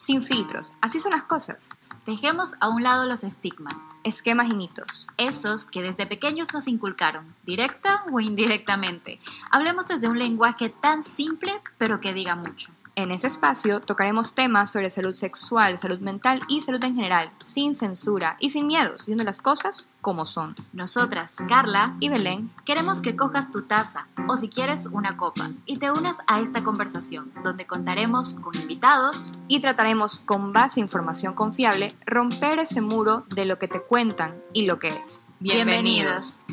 sin filtros. Así son las cosas. Dejemos a un lado los estigmas, esquemas y mitos. Esos que desde pequeños nos inculcaron, directa o indirectamente. Hablemos desde un lenguaje tan simple, pero que diga mucho. En ese espacio tocaremos temas sobre salud sexual, salud mental y salud en general, sin censura y sin miedos, diciendo las cosas como son. Nosotras, Carla y Belén, queremos que cojas tu taza o si quieres una copa y te unas a esta conversación donde contaremos con invitados y trataremos con base información confiable romper ese muro de lo que te cuentan y lo que es. Bienvenidos.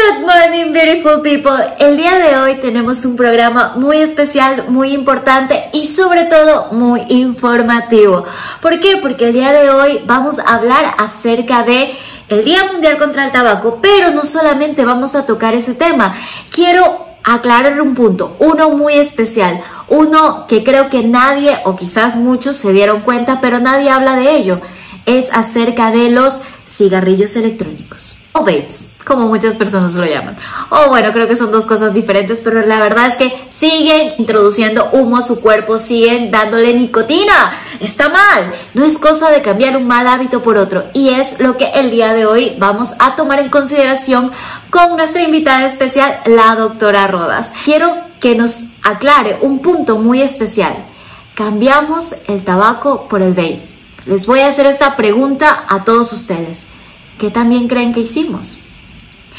Good morning, beautiful people. El día de hoy tenemos un programa muy especial, muy importante y sobre todo muy informativo. ¿Por qué? Porque el día de hoy vamos a hablar acerca de el Día Mundial contra el Tabaco, pero no solamente vamos a tocar ese tema. Quiero aclarar un punto, uno muy especial, uno que creo que nadie o quizás muchos se dieron cuenta, pero nadie habla de ello. Es acerca de los cigarrillos electrónicos o vapes como muchas personas lo llaman. O bueno, creo que son dos cosas diferentes, pero la verdad es que siguen introduciendo humo a su cuerpo, siguen dándole nicotina. Está mal. No es cosa de cambiar un mal hábito por otro. Y es lo que el día de hoy vamos a tomar en consideración con nuestra invitada especial, la doctora Rodas. Quiero que nos aclare un punto muy especial. Cambiamos el tabaco por el vape. Les voy a hacer esta pregunta a todos ustedes. ¿Qué también creen que hicimos?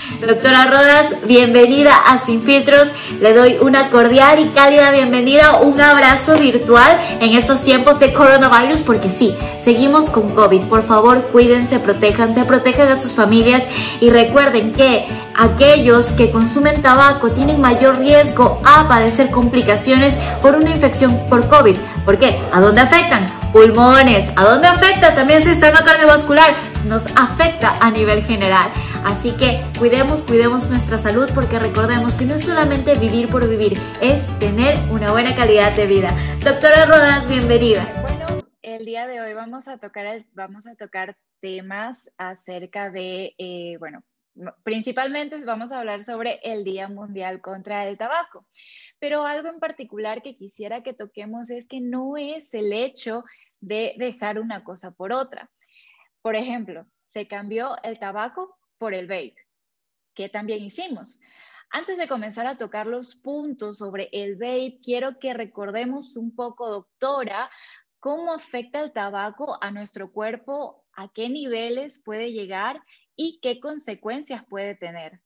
Doctora Rodas, bienvenida a Sin Filtros. Le doy una cordial y cálida bienvenida, un abrazo virtual en estos tiempos de coronavirus, porque sí, seguimos con COVID. Por favor, cuídense, protéjanse, protejan a sus familias y recuerden que aquellos que consumen tabaco tienen mayor riesgo a padecer complicaciones por una infección por COVID. ¿Por qué? ¿A dónde afectan? Pulmones. ¿A dónde afecta? También sistema cardiovascular. Nos afecta a nivel general. Así que cuidemos, cuidemos nuestra salud porque recordemos que no es solamente vivir por vivir, es tener una buena calidad de vida. Doctora Rodas, bienvenida. Bueno, el día de hoy vamos a tocar, vamos a tocar temas acerca de, eh, bueno, principalmente vamos a hablar sobre el Día Mundial contra el Tabaco. Pero algo en particular que quisiera que toquemos es que no es el hecho de dejar una cosa por otra. Por ejemplo, se cambió el tabaco por el vape, que también hicimos. Antes de comenzar a tocar los puntos sobre el vape, quiero que recordemos un poco, doctora, cómo afecta el tabaco a nuestro cuerpo, a qué niveles puede llegar y qué consecuencias puede tener.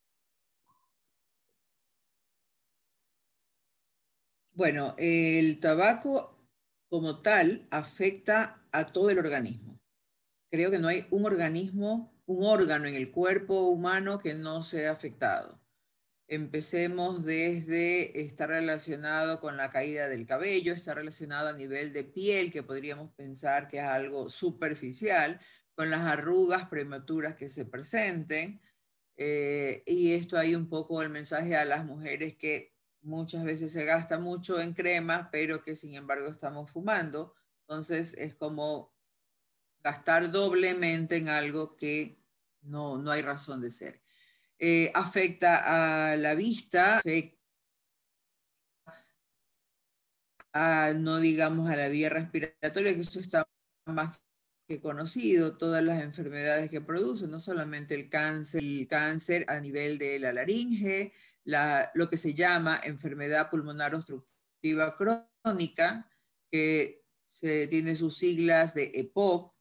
Bueno, el tabaco como tal afecta a todo el organismo. Creo que no hay un organismo un órgano en el cuerpo humano que no sea afectado. Empecemos desde estar relacionado con la caída del cabello, está relacionado a nivel de piel, que podríamos pensar que es algo superficial, con las arrugas prematuras que se presenten. Eh, y esto hay un poco el mensaje a las mujeres que muchas veces se gasta mucho en cremas, pero que sin embargo estamos fumando. Entonces es como gastar doblemente en algo que no, no hay razón de ser. Eh, afecta a la vista, afecta a, no digamos a la vía respiratoria, que eso está más que conocido, todas las enfermedades que producen, no solamente el cáncer, el cáncer a nivel de la laringe, la, lo que se llama enfermedad pulmonar obstructiva crónica, que se, tiene sus siglas de EPOC,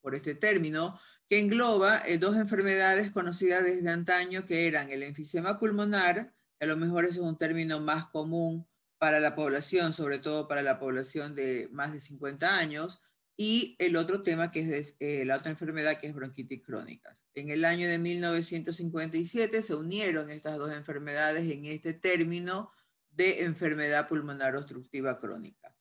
por este término, que engloba eh, dos enfermedades conocidas desde antaño, que eran el enfisema pulmonar, a lo mejor ese es un término más común para la población, sobre todo para la población de más de 50 años, y el otro tema que es eh, la otra enfermedad que es bronquitis crónicas. En el año de 1957 se unieron estas dos enfermedades en este término de enfermedad pulmonar obstructiva crónica.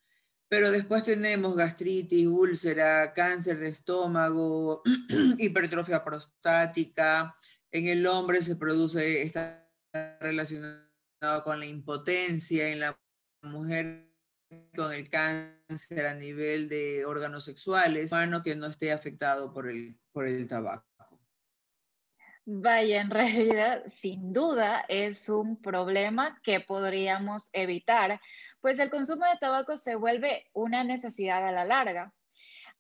Pero después tenemos gastritis, úlcera, cáncer de estómago, hipertrofia prostática. En el hombre se produce, está relacionado con la impotencia, en la mujer con el cáncer a nivel de órganos sexuales, humano que no esté afectado por el, por el tabaco. Vaya, en realidad, sin duda es un problema que podríamos evitar Pues el consumo de tabaco se vuelve una necesidad a la larga,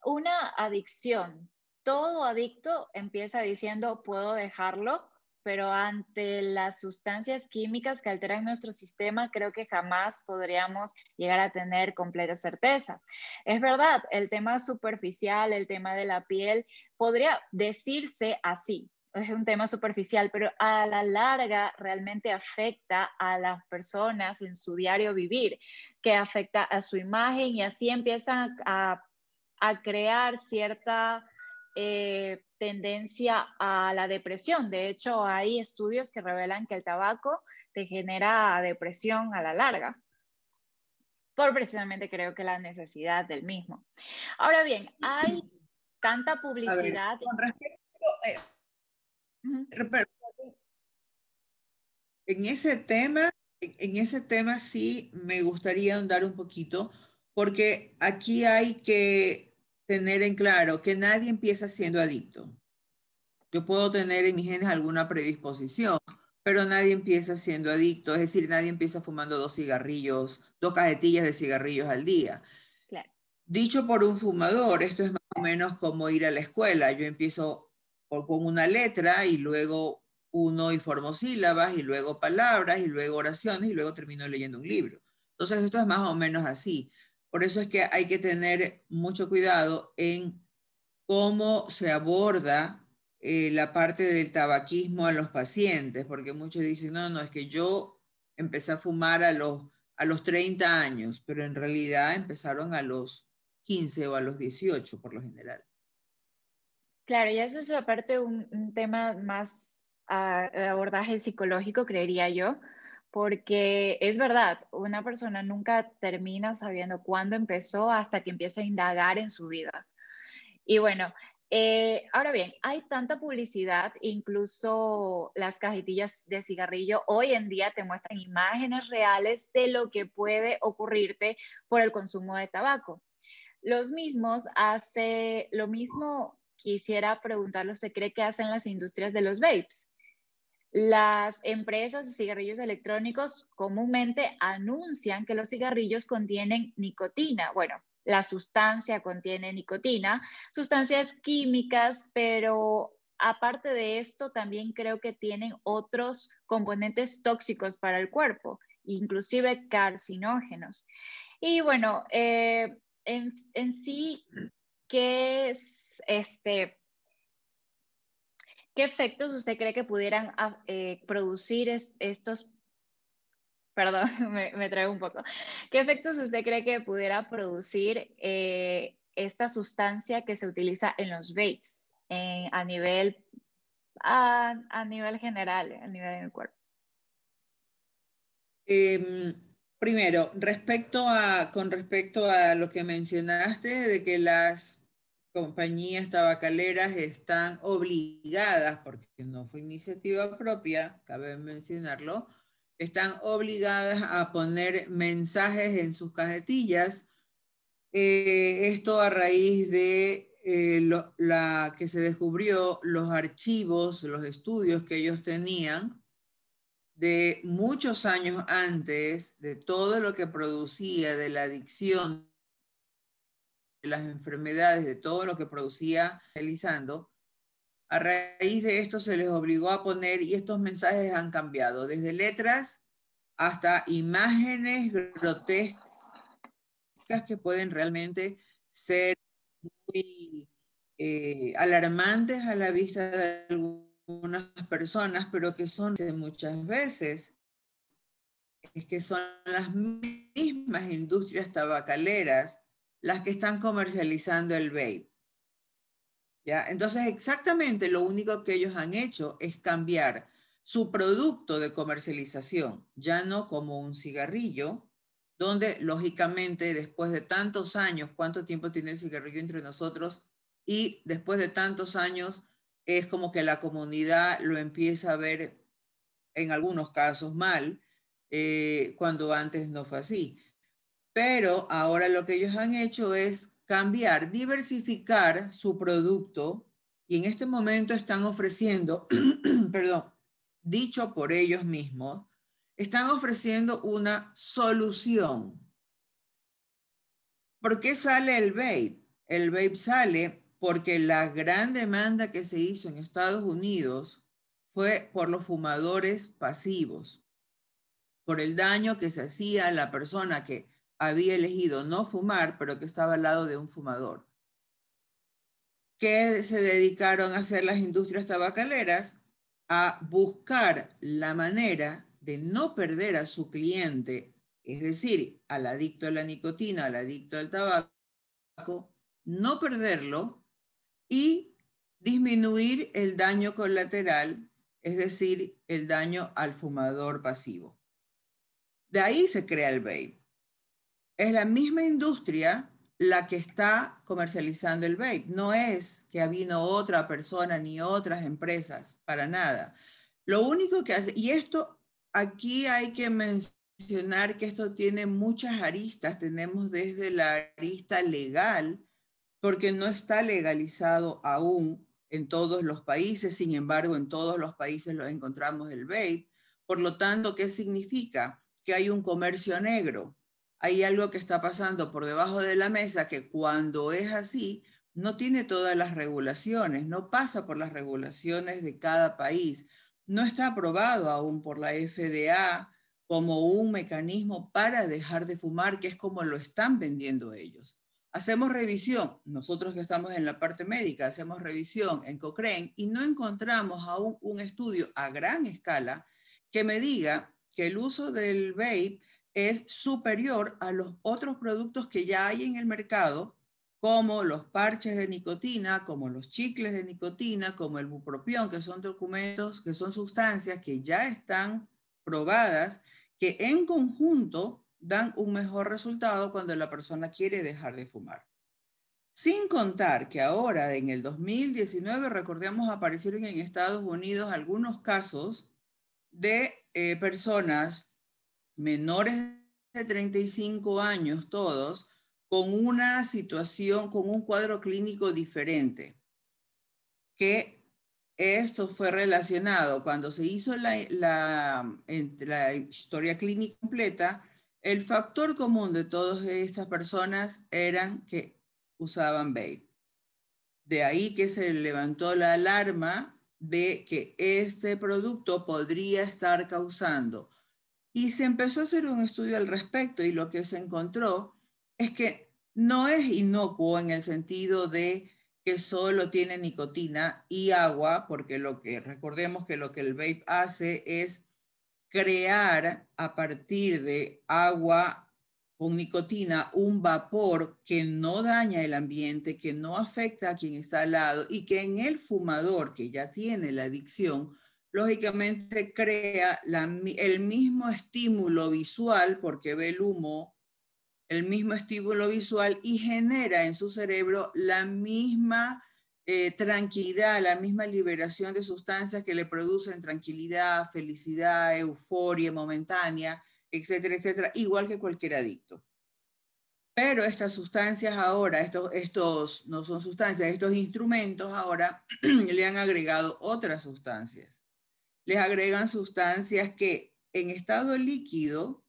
una adicción. Todo adicto empieza diciendo, puedo dejarlo, pero ante las sustancias químicas que alteran nuestro sistema, creo que jamás podríamos llegar a tener completa certeza. Es verdad, el tema superficial, el tema de la piel, podría decirse así, es un tema superficial, pero a la larga realmente afecta a las personas en su diario vivir, que afecta a su imagen y así empiezan a, crear cierta eh, tendencia a la depresión. De hecho, hay estudios que revelan que el tabaco te genera depresión a la larga por precisamente creo que la necesidad del mismo. Ahora bien, hay tanta publicidad. con respecto, eh, en ese tema, en ese tema sí me gustaría andar un poquito, porque aquí hay que tener en claro que nadie empieza siendo adicto. Yo puedo tener en mis genes alguna predisposición, pero nadie empieza siendo adicto, es decir, nadie empieza fumando dos cigarrillos, dos cajetillas de cigarrillos al día. Dicho por un fumador, esto es más o menos como ir a la escuela. Yo empiezo con una letra y luego uno y formo sílabas y luego palabras y luego oraciones y luego termino leyendo un libro. Entonces esto es más o menos así. Por eso es que hay que tener mucho cuidado en cómo se aborda eh, la parte del tabaquismo a los pacientes, porque muchos dicen, no, no, es que yo empecé a fumar a los, a los 30 años, pero en realidad empezaron a los 15 o a los 18 por lo general. Claro, y eso es aparte un, tema más de abordaje psicológico, creería yo, porque es verdad, una persona nunca termina sabiendo cuándo empezó hasta que empieza a indagar en su vida. Y bueno, eh, ahora bien, hay tanta publicidad, incluso las cajetillas de cigarrillo hoy en día te muestran imágenes reales de lo que puede ocurrirte por el consumo de tabaco. Los mismos hace lo mismo quisiera preguntarle, ¿usted cree que hacen las industrias de los vapes? Las empresas de cigarrillos electrónicos comúnmente anuncian que los cigarrillos contienen nicotina. Bueno, la sustancia contiene nicotina, sustancias químicas, pero aparte de esto, también creo que tienen otros componentes tóxicos para el cuerpo, inclusive carcinógenos. Y bueno, eh, en, en, sí, ¿qué es este, qué efectos usted cree que pudieran ah, eh, producir estos, perdón, me, traigo un poco, qué efectos usted cree que pudiera producir eh, esta sustancia que se utiliza en los vapes a nivel a, nivel general, a nivel del cuerpo? Em, primero, con respecto a lo que mencionaste de que las compañías tabacaleras están obligadas, porque no fue iniciativa propia, cabe mencionarlo, están obligadas a poner mensajes en sus cajetillas. Eh, esto a raíz de eh, la que se descubrió los archivos, los estudios que ellos tenían de muchos años antes de todo lo que producía de la adicción las enfermedades, de todo lo que producía realizando, a raíz de esto se les obligó a poner, y estos mensajes han cambiado, desde letras hasta imágenes grotescas que pueden realmente ser muy eh, alarmantes a la vista de algunas personas, pero que son muchas veces es que son las mismas industrias tabacaleras las que están comercializando el vape. ¿Ya? Entonces, exactamente lo único que ellos han hecho es cambiar su producto de comercialización, ya no como un cigarrillo, donde lógicamente después de tantos años, ¿cuánto tiempo tiene el cigarrillo entre nosotros? Y después de tantos años es como que la comunidad lo empieza a ver en algunos casos mal, eh, cuando antes no fue así pero ahora lo que ellos han hecho es cambiar, diversificar su producto y en este momento están ofreciendo, perdón, dicho por ellos mismos, están ofreciendo una solución ¿Por qué sale el vape? El vape sale porque la gran demanda que se hizo en Estados Unidos fue por los fumadores pasivos, por el daño que se hacía a la persona que había elegido no fumar, pero que estaba al lado de un fumador. ¿Qué se dedicaron a hacer las industrias tabacaleras? A buscar la manera de no perder a su cliente, es decir, al adicto a la nicotina, al adicto al tabaco, no perderlo y disminuir el daño colateral, es decir, el daño al fumador pasivo. De ahí se crea el vape. Es la misma industria la que está comercializando el vape. No es que vino otra persona ni otras empresas, para nada. Lo único que hace, y esto aquí hay que mencionar que esto tiene muchas aristas. Tenemos desde la arista legal, porque no está legalizado aún en todos los países, sin embargo, en todos los países lo encontramos el vape. Por lo tanto, ¿qué significa? Que hay un comercio negro, hay algo que está pasando por debajo de la mesa que cuando es así, no tiene todas las regulaciones, no pasa por las regulaciones de cada país, no está aprobado aún por la FDA como un mecanismo para dejar de fumar, que es como lo están vendiendo ellos. Hacemos revisión, nosotros que estamos en la parte médica, hacemos revisión en Cochrane y no encontramos aún un estudio a gran escala que me diga que el uso del vape es superior a los otros productos que ya hay en el mercado, como los parches de nicotina, como los chicles de nicotina, como el bupropión, que son documentos, que son sustancias que ya están probadas, que en conjunto dan un mejor resultado cuando la persona quiere dejar de fumar. Sin contar que ahora, en el 2019, recordemos, aparecieron en Estados Unidos algunos casos de eh, personas menores de 35 años todos, con una situación, con un cuadro clínico diferente, que esto fue relacionado cuando se hizo la, historia clínica completa, el factor común de todas estas personas eran que usaban vape. De ahí que se levantó la alarma de que este producto podría estar causando y se empezó a hacer un estudio al respecto y lo que se encontró es que no es inocuo en el sentido de que solo tiene nicotina y agua, porque lo que recordemos que lo que el vape hace es crear a partir de agua con nicotina un vapor que no daña el ambiente, que no afecta a quien está al lado y que en el fumador que ya tiene la adicción lógicamente crea el mismo estímulo visual, porque ve el humo, el mismo estímulo visual y genera en su cerebro la misma eh, tranquilidad, la misma liberación de sustancias que le producen tranquilidad, felicidad, euforia momentánea, etcétera, etcétera, igual que cualquier adicto. Pero estas sustancias ahora, estos, estos no son sustancias, estos instrumentos ahora le han agregado otras sustancias les agregan sustancias que en estado líquido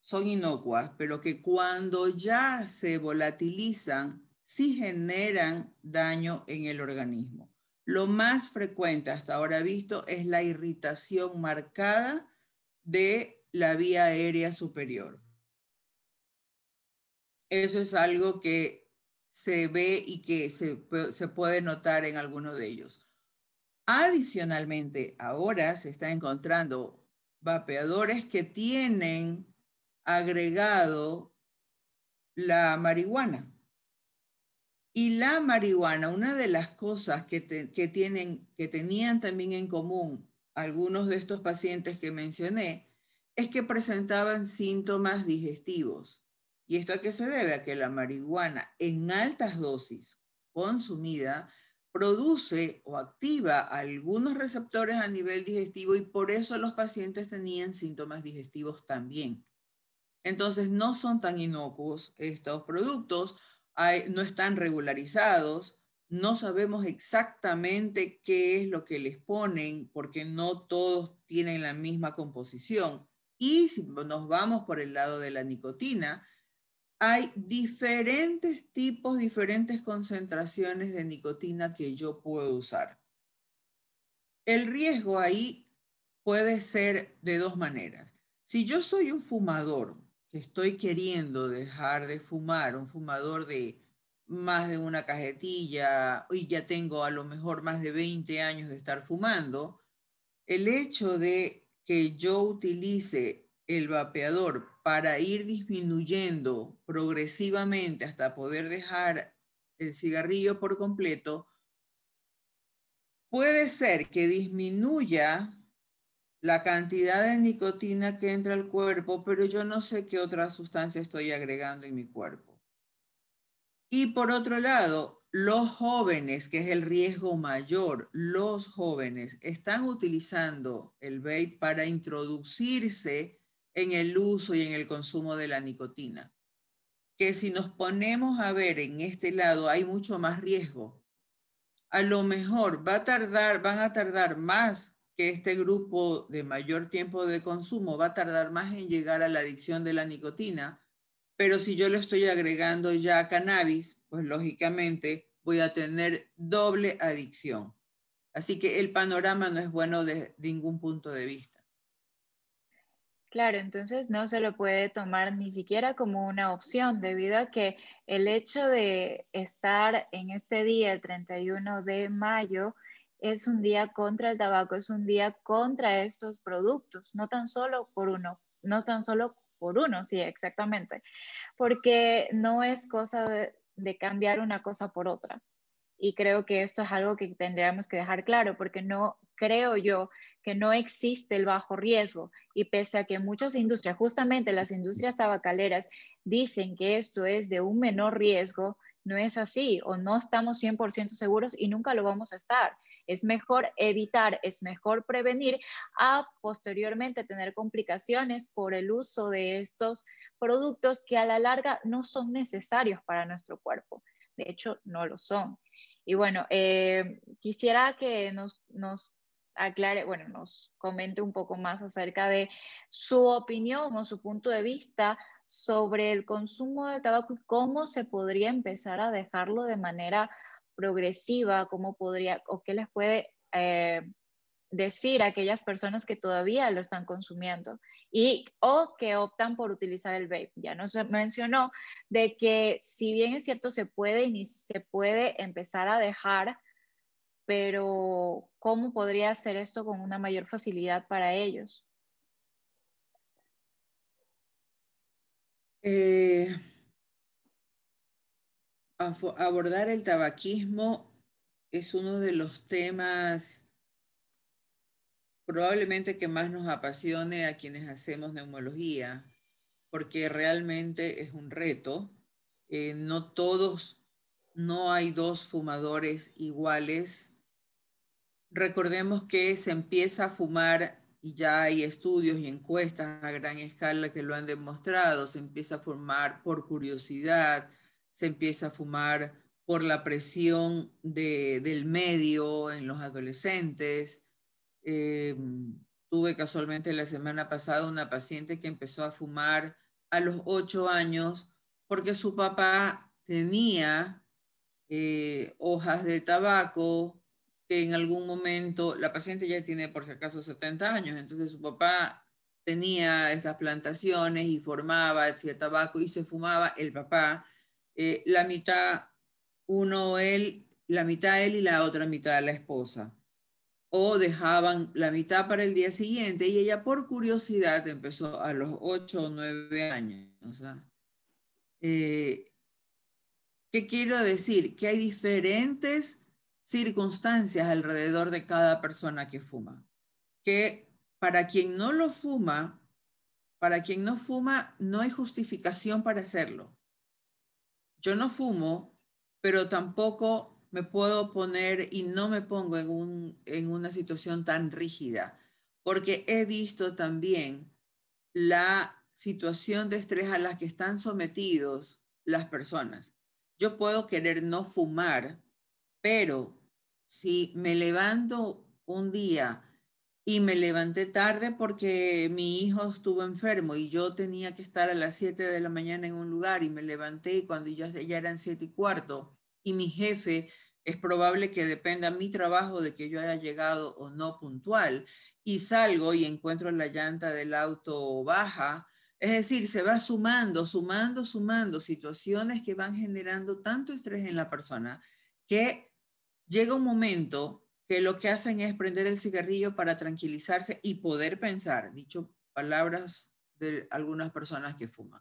son inocuas, pero que cuando ya se volatilizan, sí generan daño en el organismo. Lo más frecuente hasta ahora visto es la irritación marcada de la vía aérea superior. Eso es algo que se ve y que se, se puede notar en alguno de ellos. Adicionalmente, ahora se está encontrando vapeadores que tienen agregado la marihuana. Y la marihuana, una de las cosas que, tienen, que tenían también en común algunos de estos pacientes que mencioné, es que presentaban síntomas digestivos. ¿Y esto a qué se debe? A que la marihuana en altas dosis consumida produce o activa algunos receptores a nivel digestivo y por eso los pacientes tenían síntomas digestivos también. Entonces no son tan inocuos estos productos, no están regularizados, no sabemos exactamente qué es lo que les ponen porque no todos tienen la misma composición. Y si nos vamos por el lado de la nicotina, hay diferentes tipos, diferentes concentraciones de nicotina que yo puedo usar. El riesgo ahí puede ser de dos maneras. Si yo soy un fumador que estoy queriendo dejar de fumar, un fumador de más de una cajetilla y ya tengo a lo mejor más de 20 años de estar fumando, el hecho de que yo utilice el vapeador para ir disminuyendo progresivamente hasta poder dejar el cigarrillo por completo, puede ser que disminuya la cantidad de nicotina que entra al cuerpo, pero yo no sé qué otra sustancia estoy agregando en mi cuerpo. Y por otro lado, los jóvenes, que es el riesgo mayor, los jóvenes están utilizando el vape para introducirse en el uso y en el consumo de la nicotina. Que si nos ponemos a ver en este lado hay mucho más riesgo. A lo mejor va a tardar, van a tardar más que este grupo de mayor tiempo de consumo, va a tardar más en llegar a la adicción de la nicotina, pero si yo le estoy agregando ya cannabis, pues lógicamente voy a tener doble adicción. Así que el panorama no es bueno de ningún punto de vista. Claro, entonces no se lo puede tomar ni siquiera como una opción, debido a que el hecho de estar en este día, el 31 de mayo, es un día contra el tabaco, es un día contra estos productos, no tan solo por uno, no tan solo por uno, sí, exactamente, porque no es cosa de, cambiar una cosa por otra. Y creo que esto es algo que tendríamos que dejar claro, porque no creo yo que no existe el bajo riesgo y pese a que muchas industrias, justamente las industrias tabacaleras, dicen que esto es de un menor riesgo, no es así o no estamos 100% seguros y nunca lo vamos a estar. Es mejor evitar, es mejor prevenir a posteriormente tener complicaciones por el uso de estos productos que a la larga no son necesarios para nuestro cuerpo. De hecho, no lo son. Y bueno, eh, quisiera que nos, nos aclare, bueno, nos comente un poco más acerca de su opinión o su punto de vista sobre el consumo de tabaco y cómo se podría empezar a dejarlo de manera progresiva, cómo podría o qué les puede eh, decir a aquellas personas que todavía lo están consumiendo y o que optan por utilizar el vape. Ya nos mencionó de que si bien es cierto se puede y se puede empezar a dejar pero ¿cómo podría hacer esto con una mayor facilidad para ellos? Eh, abordar el tabaquismo es uno de los temas probablemente que más nos apasione a quienes hacemos neumología, porque realmente es un reto. Eh, no todos, no hay dos fumadores iguales Recordemos que se empieza a fumar y ya hay estudios y encuestas a gran escala que lo han demostrado, se empieza a fumar por curiosidad, se empieza a fumar por la presión del medio en los adolescentes. Eh, tuve casualmente la semana pasada una paciente que empezó a fumar a los ocho años porque su papá tenía eh, hojas de tabaco en algún momento, la paciente ya tiene por si acaso 70 años, entonces su papá tenía estas plantaciones y formaba, hacía tabaco y se fumaba el papá, eh, la mitad, uno él, la mitad él y la otra mitad la esposa. O dejaban la mitad para el día siguiente y ella por curiosidad empezó a los 8 o 9 años. Eh, ¿Qué quiero decir? Que hay diferentes circunstancias alrededor de cada persona que fuma. Que para quien no lo fuma, para quien no fuma, no hay justificación para hacerlo. Yo no fumo, pero tampoco me puedo poner y no me pongo en, un, en una situación tan rígida, porque he visto también la situación de estrés a la que están sometidos las personas. Yo puedo querer no fumar, pero si me levanto un día y me levanté tarde porque mi hijo estuvo enfermo y yo tenía que estar a las 7 de la mañana en un lugar y me levanté cuando ya, ya eran 7 y cuarto y mi jefe es probable que dependa mi trabajo de que yo haya llegado o no puntual y salgo y encuentro la llanta del auto baja. Es decir, se va sumando, sumando, sumando situaciones que van generando tanto estrés en la persona que llega un momento que lo que hacen es prender el cigarrillo para tranquilizarse y poder pensar, dicho palabras de algunas personas que fuman.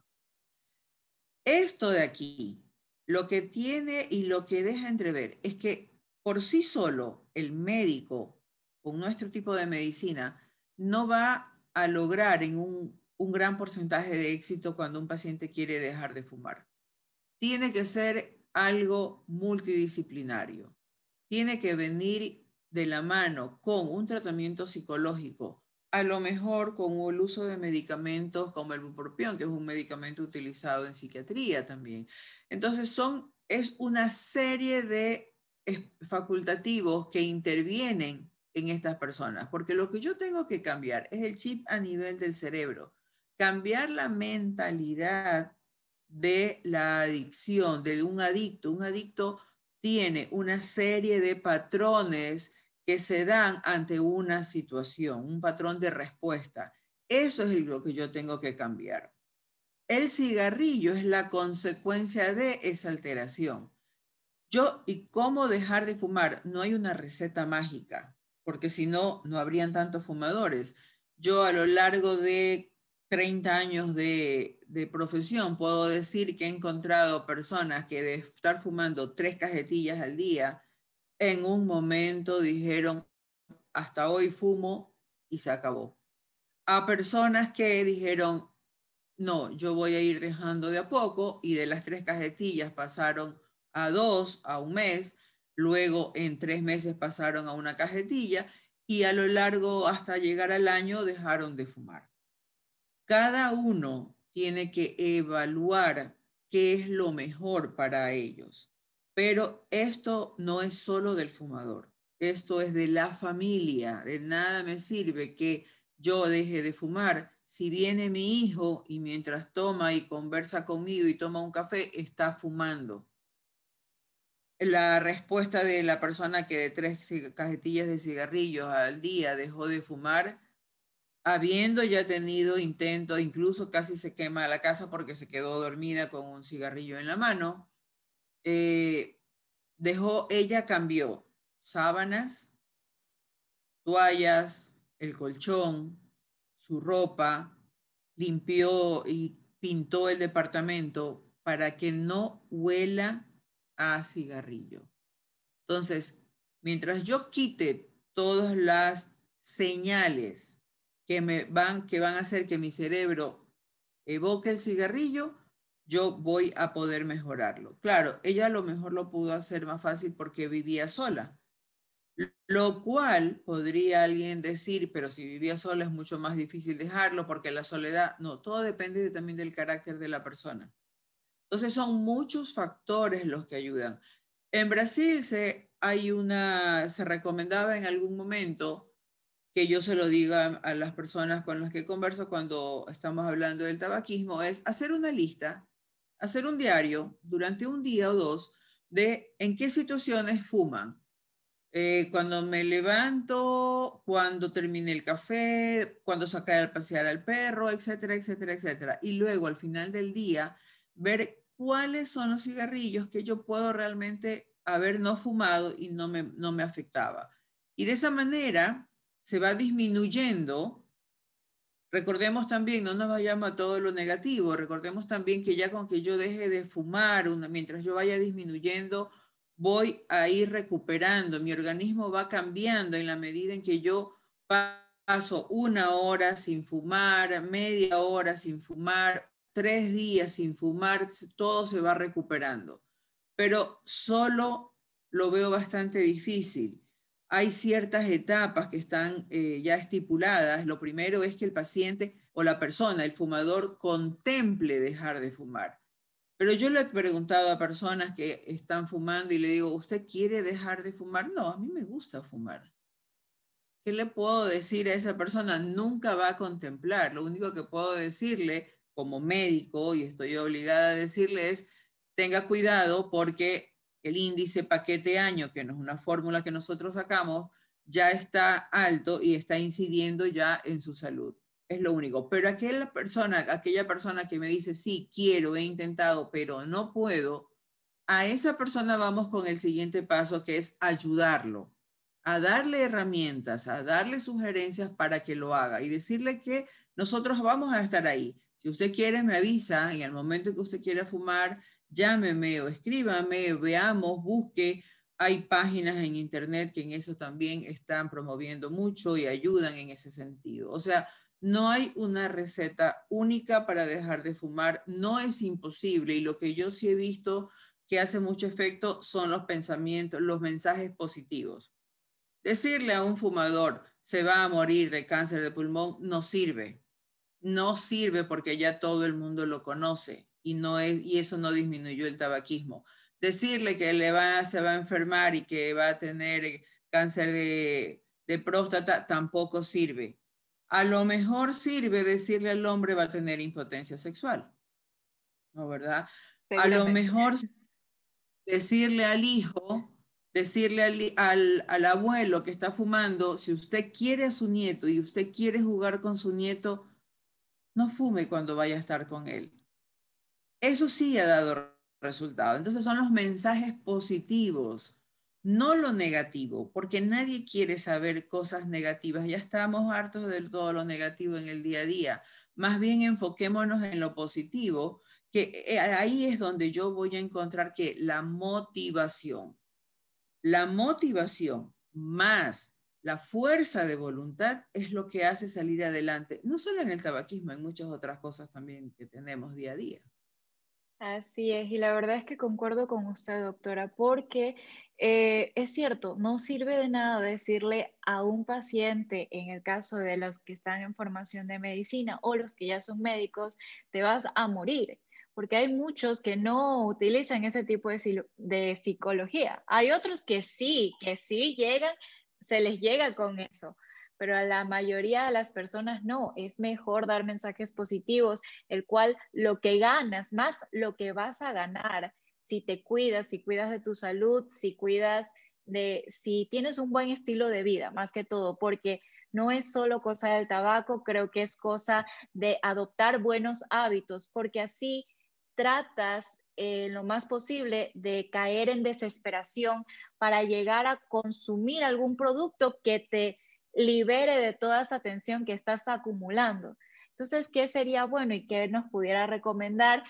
Esto de aquí, lo que tiene y lo que deja entrever es que por sí solo el médico con nuestro tipo de medicina no va a lograr en un, un gran porcentaje de éxito cuando un paciente quiere dejar de fumar. Tiene que ser algo multidisciplinario. Tiene que venir de la mano con un tratamiento psicológico, a lo mejor con el uso de medicamentos como el bupropión, que es un medicamento utilizado en psiquiatría también. Entonces, son, es una serie de facultativos que intervienen en estas personas, porque lo que yo tengo que cambiar es el chip a nivel del cerebro, cambiar la mentalidad de la adicción, de un adicto. Un adicto tiene una serie de patrones que se dan ante una situación, un patrón de respuesta. Eso es lo que yo tengo que cambiar. El cigarrillo es la consecuencia de esa alteración. Yo, ¿y cómo dejar de fumar? No hay una receta mágica, porque si no, no habrían tantos fumadores. Yo a lo largo de 30 años de, de, profesión puedo decir que he encontrado personas que de estar fumando tres cajetillas al día, en un momento dijeron, hasta hoy fumo y se acabó. A personas que dijeron, no, yo voy a ir dejando de a poco y de las tres cajetillas pasaron a dos, a un mes, luego en tres meses pasaron a una cajetilla y a lo largo hasta llegar al año dejaron de fumar. Cada uno tiene que evaluar qué es lo mejor para ellos. Pero esto no es solo del fumador, esto es de la familia. De nada me sirve que yo deje de fumar si viene mi hijo y mientras toma y conversa conmigo y toma un café, está fumando. La respuesta de la persona que de tres cajetillas de cigarrillos al día dejó de fumar, habiendo ya tenido intento, incluso casi se quema la casa porque se quedó dormida con un cigarrillo en la mano, eh, dejó, ella cambió sábanas, toallas, el colchón, su ropa, limpió y pintó el departamento para que no huela a cigarrillo. Entonces, mientras yo quite todas las señales que me van que van a hacer que mi cerebro evoque el cigarrillo, yo voy a poder mejorarlo. Claro, ella a lo mejor lo pudo hacer más fácil porque vivía sola, lo cual podría alguien decir, pero si vivía sola es mucho más difícil dejarlo porque la soledad, no, todo depende también del carácter de la persona. Entonces son muchos factores los que ayudan. En Brasil se, hay una, se recomendaba en algún momento que yo se lo diga a las personas con las que converso cuando estamos hablando del tabaquismo, es hacer una lista hacer un diario durante un día o dos de en qué situaciones fuman. Eh, cuando me levanto, cuando termine el café, cuando saca al pasear al perro, etcétera, etcétera, etcétera. Y luego al final del día, ver cuáles son los cigarrillos que yo puedo realmente haber no fumado y no me, no me afectaba. Y de esa manera se va disminuyendo Recordemos también, no nos vayamos a todo lo negativo, recordemos también que ya con que yo deje de fumar, mientras yo vaya disminuyendo, voy a ir recuperando, mi organismo va cambiando en la medida en que yo paso una hora sin fumar, media hora sin fumar, tres días sin fumar, todo se va recuperando. Pero solo lo veo bastante difícil hay ciertas etapas que están eh, ya estipuladas. Lo primero es que el paciente o la persona, el fumador, contemple dejar de fumar. Pero yo le he preguntado a personas que están fumando y le digo, ¿usted quiere dejar de fumar? No, a mí me gusta fumar. ¿qué le puedo decir a esa persona? Nunca va a contemplar. Lo único que puedo decirle como médico, y estoy obligada a decirle, es tenga cuidado porque el índice paquete año, que no es una fórmula que nosotros sacamos, ya está alto y está incidiendo ya en su salud. Es lo único. Pero aquella persona, aquella persona que me dice, sí, quiero, he intentado, pero no puedo, a esa persona vamos con el siguiente paso, que es ayudarlo, a darle herramientas, a darle sugerencias para que lo haga y decirle que nosotros vamos a estar ahí. Si usted quiere, me avisa en el momento que usted quiera fumar, llámeme o escríbame, veamos, busque. Hay páginas en internet que en eso también están promoviendo mucho y ayudan en ese sentido. O sea, no hay una receta única para dejar de fumar, no es imposible y lo que yo sí he visto que hace mucho efecto son los pensamientos, los mensajes positivos. Decirle a un fumador se va a morir de cáncer de pulmón no sirve. No sirve porque ya todo el mundo lo conoce y, no es, y eso no disminuyó el tabaquismo. Decirle que le va, se va a enfermar y que va a tener cáncer de, de próstata tampoco sirve a lo mejor sirve decirle al hombre va a tener impotencia sexual. ¿No, verdad? A lo mejor decirle al hijo, decirle al, al, abuelo que está fumando, si usted quiere a su nieto y usted quiere jugar con su nieto, no fume cuando vaya a estar con él. Eso sí ha dado resultado. Entonces son los mensajes positivos no lo negativo, porque nadie quiere saber cosas negativas. Ya estamos hartos de todo lo negativo en el día a día. Más bien enfoquémonos en lo positivo, que eh, ahí es donde yo voy a encontrar que la motivación, la motivación más la fuerza de voluntad es lo que hace salir adelante, no solo en el tabaquismo, en muchas otras cosas también que tenemos día a día. Así es, y la verdad es que concuerdo con usted, doctora, porque eh, es cierto, no sirve de nada decirle a un paciente, en el caso de los que están en formación de medicina o los que ya son médicos, te vas a morir, porque hay muchos que no utilizan ese tipo de, de psicología. Hay otros que sí, que sí llegan, se les llega con eso pero a la mayoría de las personas no. Es mejor dar mensajes positivos, el cual lo que ganas, más lo que vas a ganar, si te cuidas, si cuidas de tu salud, si cuidas de, si tienes un buen estilo de vida, más que todo, porque no es solo cosa del tabaco, creo que es cosa de adoptar buenos hábitos, porque así tratas eh, lo más posible de caer en desesperación para llegar a consumir algún producto que te libere de toda esa tensión que estás acumulando. Entonces, ¿qué sería bueno y qué nos pudiera recomendar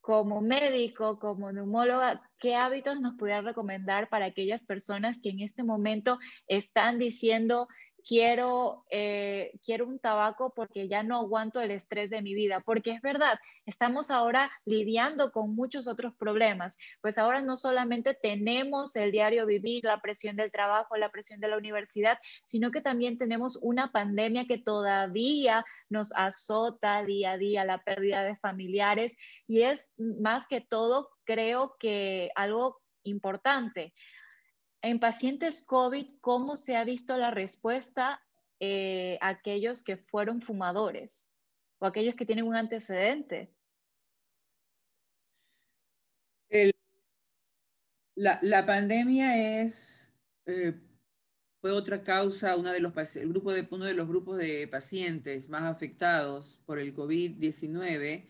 como médico, como neumóloga, qué hábitos nos pudiera recomendar para aquellas personas que en este momento están diciendo, quiero, eh, quiero un tabaco porque ya no aguanto el estrés de mi vida, porque es verdad, estamos ahora lidiando con muchos otros problemas, pues ahora no solamente tenemos el diario vivir, la presión del trabajo, la presión de la universidad, sino que también tenemos una pandemia que todavía nos azota día a día, la pérdida de familiares, y es más que todo, creo que algo importante en pacientes COVID, ¿cómo se ha visto la respuesta eh, a aquellos que fueron fumadores o aquellos que tienen un antecedente? la, pandemia es, eh, fue otra causa, una de los, el grupo de, uno de los grupos de pacientes más afectados por el COVID-19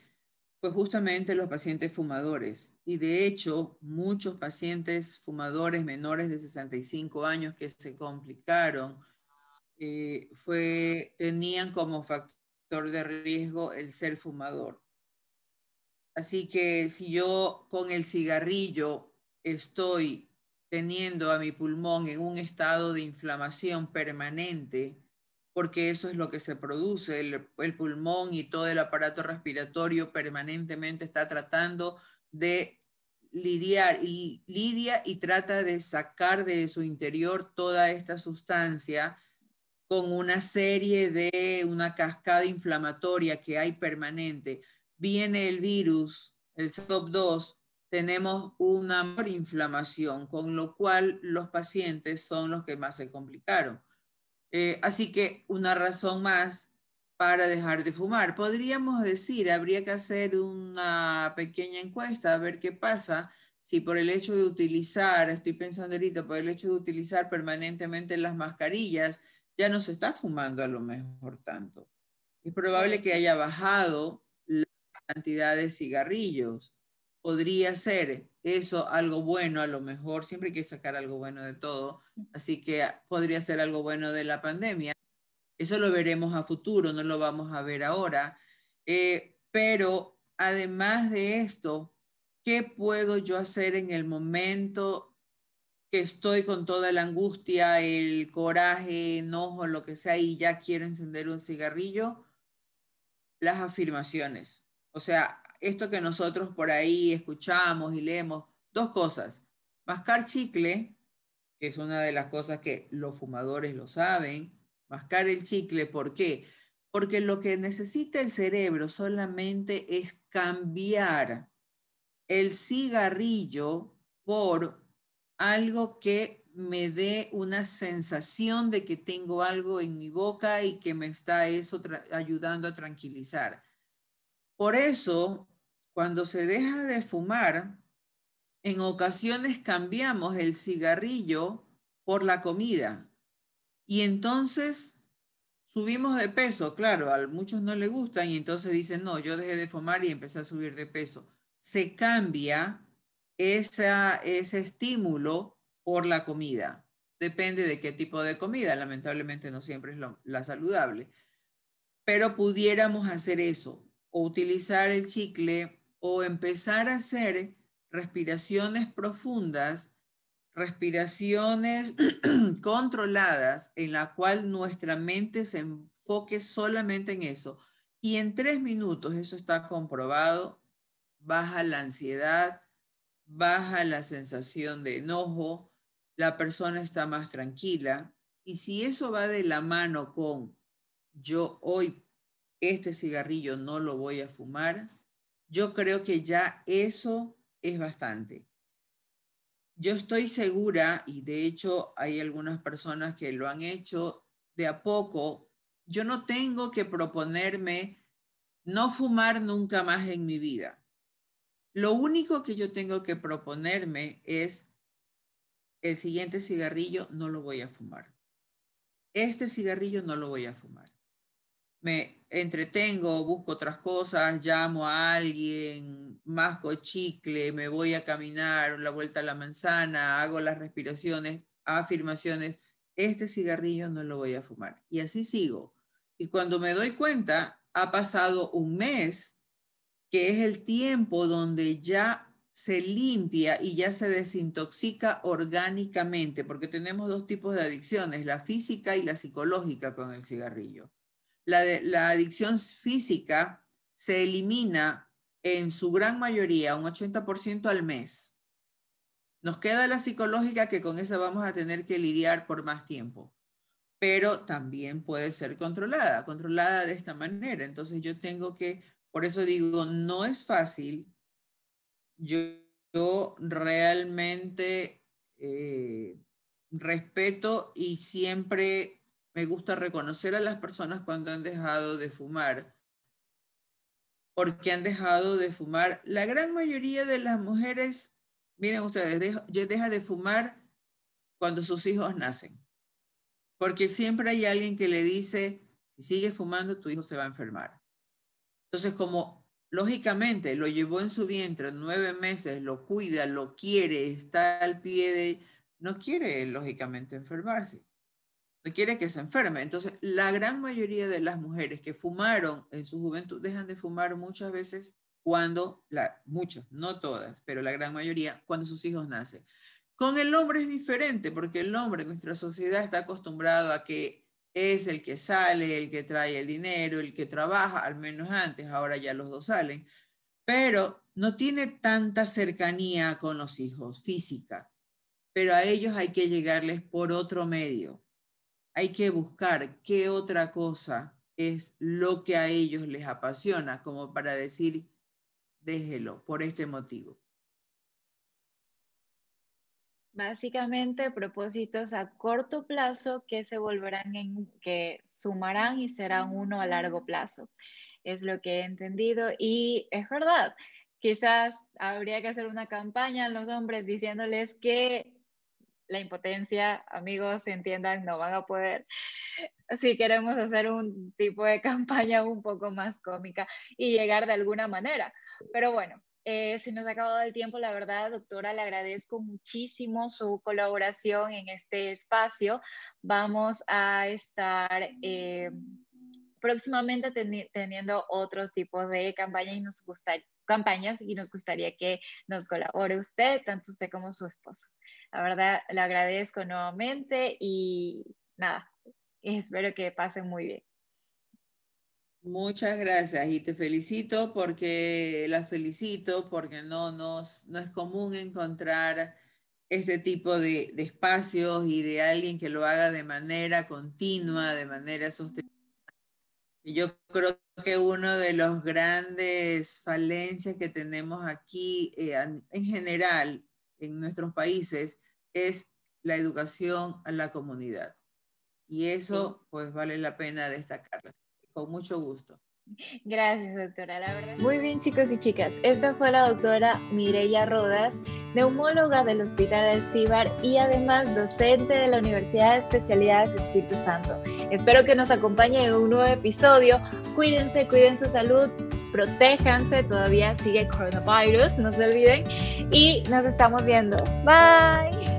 fue justamente los pacientes fumadores. Y de hecho, muchos pacientes fumadores menores de 65 años que se complicaron, eh, fue, tenían como factor de riesgo el ser fumador. Así que si yo con el cigarrillo estoy teniendo a mi pulmón en un estado de inflamación permanente, porque eso es lo que se produce. El, pulmón y todo el aparato respiratorio permanentemente está tratando de lidiar y lidia y trata de sacar de su interior toda esta sustancia con una serie de una cascada inflamatoria que hay permanente. Viene el virus, el SARS-CoV-2, tenemos una inflamación, con lo cual los pacientes son los que más se complicaron Eh, así que una razón más para dejar de fumar. Podríamos decir, habría que hacer una pequeña encuesta a ver qué pasa si por el hecho de utilizar, estoy pensando ahorita, por el hecho de utilizar permanentemente las mascarillas, ya no se está fumando a lo mejor tanto. Es probable que haya bajado la cantidad de cigarrillos. Podría ser eso algo bueno, a lo mejor, siempre hay que sacar algo bueno de todo, así que podría ser algo bueno de la pandemia. Eso lo veremos a futuro, no lo vamos a ver ahora. Eh, pero además de esto, ¿qué puedo yo hacer en el momento que estoy con toda la angustia, el coraje, enojo, lo que sea, y ya quiero encender un cigarrillo? Las afirmaciones. O sea, esto que nosotros por ahí escuchamos y leemos, dos cosas. Mascar chicle, que es una de las cosas que los fumadores lo saben, mascar el chicle, ¿por qué? Porque lo que necesita el cerebro solamente es cambiar el cigarrillo por algo que me dé una sensación de que tengo algo en mi boca y que me está eso ayudando a tranquilizar. Por eso, cuando se deja de fumar, en ocasiones cambiamos el cigarrillo por la comida. Y entonces subimos de peso, claro, a muchos no les gustan y entonces dicen, no, yo dejé de fumar y empecé a subir de peso. Se cambia esa, ese estímulo por la comida. Depende de qué tipo de comida, lamentablemente no siempre es la saludable. Pero pudiéramos hacer eso, o utilizar el chicle o empezar a hacer respiraciones profundas, respiraciones controladas en la cual nuestra mente se enfoque solamente en eso. Y en tres minutos, eso está comprobado, baja la ansiedad, baja la sensación de enojo, la persona está más tranquila. Y si eso va de la mano con yo hoy este cigarrillo no lo voy a fumar, yo creo que ya eso es bastante. Yo estoy segura, y de hecho hay algunas personas que lo han hecho de a poco, yo no tengo que proponerme no fumar nunca más en mi vida. Lo único que yo tengo que proponerme es el siguiente cigarrillo no lo voy a fumar. Este cigarrillo no lo voy a fumar. Me entretengo, busco otras cosas, llamo a alguien, masco chicle, me voy a caminar la vuelta a la manzana, hago las respiraciones, afirmaciones, este cigarrillo no lo voy a fumar. Y así sigo. Y cuando me doy cuenta, ha pasado un mes, que es el tiempo donde ya se limpia y ya se desintoxica orgánicamente, porque tenemos dos tipos de adicciones, la física y la psicológica con el cigarrillo la, adicción física se elimina en su gran mayoría, un 80% al mes. Nos queda la psicológica que con esa vamos a tener que lidiar por más tiempo, pero también puede ser controlada, controlada de esta manera. Entonces yo tengo que, por eso digo, no es fácil. Yo, realmente eh, respeto y siempre me gusta reconocer a las personas cuando han dejado de fumar, porque han dejado de fumar. La gran mayoría de las mujeres, miren ustedes, deja, deja de fumar cuando sus hijos nacen, porque siempre hay alguien que le dice, si sigues fumando, tu hijo se va a enfermar. Entonces, como lógicamente lo llevó en su vientre nueve meses, lo cuida, lo quiere, está al pie de, no quiere lógicamente enfermarse quiere que se enferme. Entonces, la gran mayoría de las mujeres que fumaron en su juventud dejan de fumar muchas veces cuando, la, muchas, no todas, pero la gran mayoría, cuando sus hijos nacen. Con el hombre es diferente, porque el hombre en nuestra sociedad está acostumbrado a que es el que sale, el que trae el dinero, el que trabaja, al menos antes, ahora ya los dos salen, pero no tiene tanta cercanía con los hijos física, pero a ellos hay que llegarles por otro medio hay que buscar qué otra cosa es lo que a ellos les apasiona, como para decir, déjelo por este motivo. Básicamente propósitos a corto plazo que se volverán en, que sumarán y serán uno a largo plazo. Es lo que he entendido y es verdad. Quizás habría que hacer una campaña a los hombres diciéndoles que la impotencia, amigos, entiendan, no van a poder. Si queremos hacer un tipo de campaña un poco más cómica y llegar de alguna manera. Pero bueno, eh, se nos ha acabado el tiempo, la verdad, doctora, le agradezco muchísimo su colaboración en este espacio. Vamos a estar eh, próximamente teniendo otros tipos de campañas y nos campañas y nos gustaría que nos colabore usted, tanto usted como su esposo. La verdad, le agradezco nuevamente y nada, espero que pasen muy bien. Muchas gracias y te felicito porque las felicito porque no, nos, no es común encontrar este tipo de, de, espacios y de alguien que lo haga de manera continua, de manera sostenible. Yo creo que uno de los grandes falencias que tenemos aquí eh, en general en nuestros países es la educación a la comunidad. Y eso pues vale la pena destacarlo. Con mucho gusto. Gracias, doctora, la verdad. Muy bien, chicos y chicas. Esta fue la doctora Mireya Rodas, neumóloga del Hospital Cibar y además docente de la Universidad de Especialidades Espíritu Santo. Espero que nos acompañe en un nuevo episodio. Cuídense, cuiden su salud, protéjanse, todavía sigue coronavirus, no se olviden. Y nos estamos viendo. Bye.